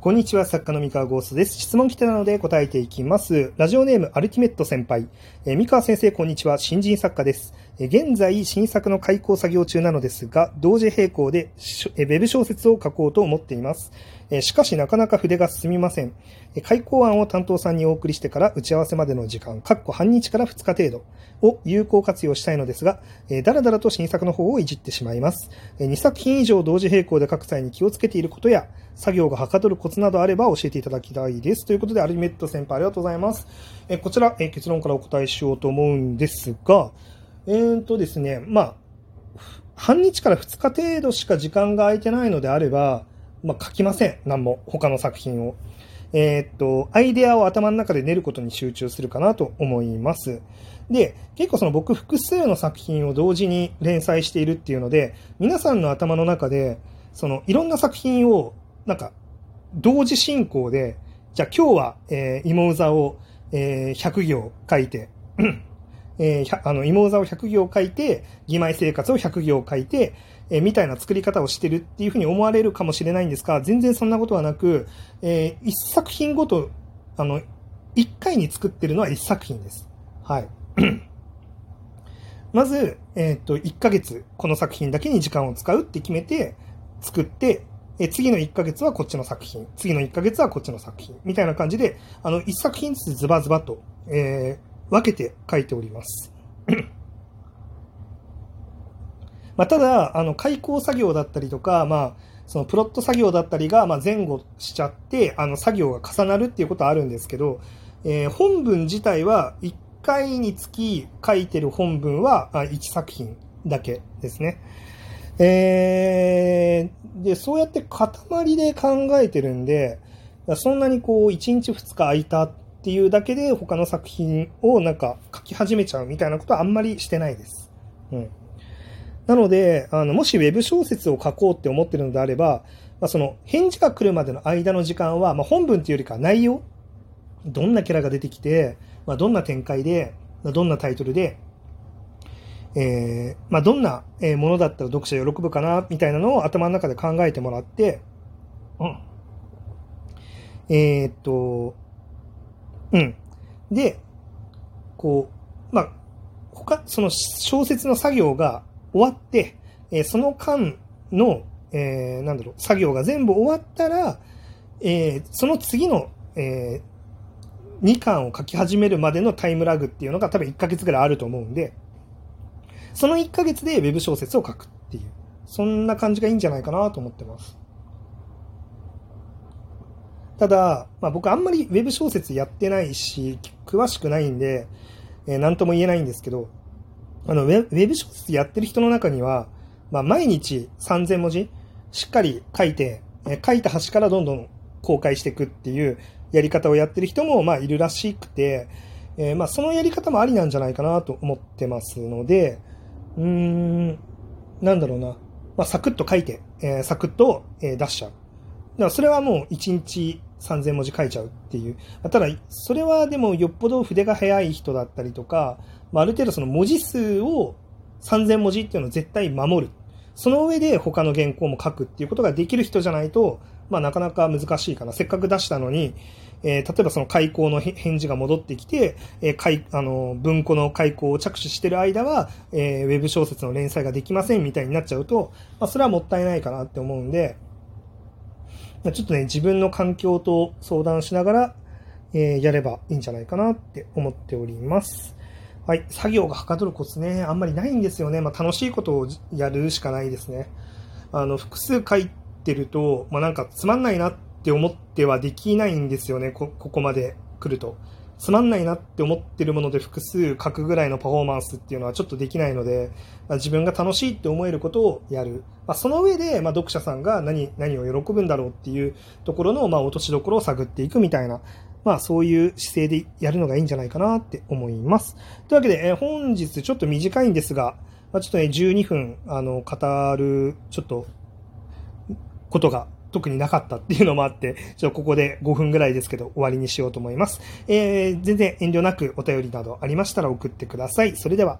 こんにちは、作家の三河ゴーストです。質問来てたので答えていきます。ラジオネーム、アルティメット先輩。えー、三河先生、こんにちは。新人作家です。現在、新作の開講作業中なのですが、同時並行で、ウェブ小説を書こうと思っています。しかし、なかなか筆が進みません。開講案を担当さんにお送りしてから打ち合わせまでの時間、かっこ半日から2日程度を有効活用したいのですが、だらだらと新作の方をいじってしまいます。2作品以上同時並行で書く際に気をつけていることや、作業がはかどるコツなどあれば教えていただきたいです。ということで、アルティメット先輩ありがとうございます。こちら、結論からお答えしようと思うんですが、えーとですね、まあ、半日から2日程度しか時間が空いてないのであれば、まあ、書きません。何も。他の作品を。えー、っと、アイデアを頭の中で練ることに集中するかなと思います。で、結構その僕複数の作品を同時に連載しているっていうので、皆さんの頭の中で、そのいろんな作品をなんか、同時進行で、じゃあ今日は、えー、芋座を、えー、100行書いて、えー、あの、芋座を100行書いて、義妹生活を100行書いて、えー、みたいな作り方をしてるっていうふうに思われるかもしれないんですが、全然そんなことはなく、えー、1作品ごと、あの、1回に作ってるのは1作品です。はい。まず、えっ、と、1ヶ月、この作品だけに時間を使うって決めて、作って、え次の1ヶ月はこっちの作品、次の1ヶ月はこっちの作品、みたいな感じで、あの、1作品ずつズバズバと、え、分けて書いております。まあ、ただ、あの、開口作業だったりとか、まあ、そのプロット作業だったりが、まあ、前後しちゃって、あの、作業が重なるっていうことはあるんですけど、えー、本文自体は1回につき書いてる本文は1作品だけですね。えー、で、そうやって塊で考えてるんで、そんなにこう、1日2日空いたっていうだけで他の作品をなんか書き始めちゃうみたいなことはあんまりしてないです。うん。なので、あの、もし web 小説を書こうって思ってるのであれば、まあ、その、返事が来るまでの間の時間は、まあ、本文っていうよりか内容、どんなキャラが出てきて、まあ、どんな展開で、どんなタイトルで、えー、まあ、どんなものだったら読者喜ぶかな、みたいなのを頭の中で考えてもらって、うん。えー、っと、うん。で、こう、まあ、他、その小説の作業が終わって、えー、その間の、えー、なんだろう、作業が全部終わったら、えー、その次の、えー、2巻を書き始めるまでのタイムラグっていうのが多分1ヶ月ぐらいあると思うんで、その1ヶ月で web 小説を書くっていう、そんな感じがいいんじゃないかなと思ってます。ただ、まあ、僕あんまり web 小説やってないし、詳しくないんで、えー、何とも言えないんですけど、あの、ウェブ小説やってる人の中には、まあ、毎日3000文字しっかり書いて、えー、書いた端からどんどん公開していくっていうやり方をやってる人も、まあ、いるらしくて、えー、まあ、そのやり方もありなんじゃないかなと思ってますので、うーん、なんだろうな。まあ、サクッと書いて、えー、サクッと、えー、出しちゃう。だからそれはもう1日3000文字書いちゃうっていう。ただ、それはでもよっぽど筆が速い人だったりとか、まあ、ある程度その文字数を3000文字っていうのを絶対守る。その上で他の原稿も書くっていうことができる人じゃないと、まあ、なかなか難しいかな。せっかく出したのに、えー、例えばその開口の返事が戻ってきて、えー、開あの文庫の開口を着手してる間は、えー、ウェブ小説の連載ができませんみたいになっちゃうと、まあ、それはもったいないかなって思うんで、ちょっとね、自分の環境と相談しながら、えー、やればいいんじゃないかなって思っております。はい。作業がはかどるコツね、あんまりないんですよね。まあ、楽しいことをやるしかないですね。あの、複数書いてると、まあ、なんかつまんないなって思ってはできないんですよね、ここまで来ると。つまんないなって思ってるもので複数書くぐらいのパフォーマンスっていうのはちょっとできないので、まあ、自分が楽しいって思えることをやる。まあ、その上で、まあ、読者さんが何、何を喜ぶんだろうっていうところの、まあ、落としどころを探っていくみたいな、まあ、そういう姿勢でやるのがいいんじゃないかなって思います。というわけで、えー、本日ちょっと短いんですが、まあ、ちょっとね、12分、あの、語る、ちょっと、ことが特になかったっていうのもあって、ちょっとここで5分ぐらいですけど終わりにしようと思います。えー、全然遠慮なくお便りなどありましたら送ってください。それでは。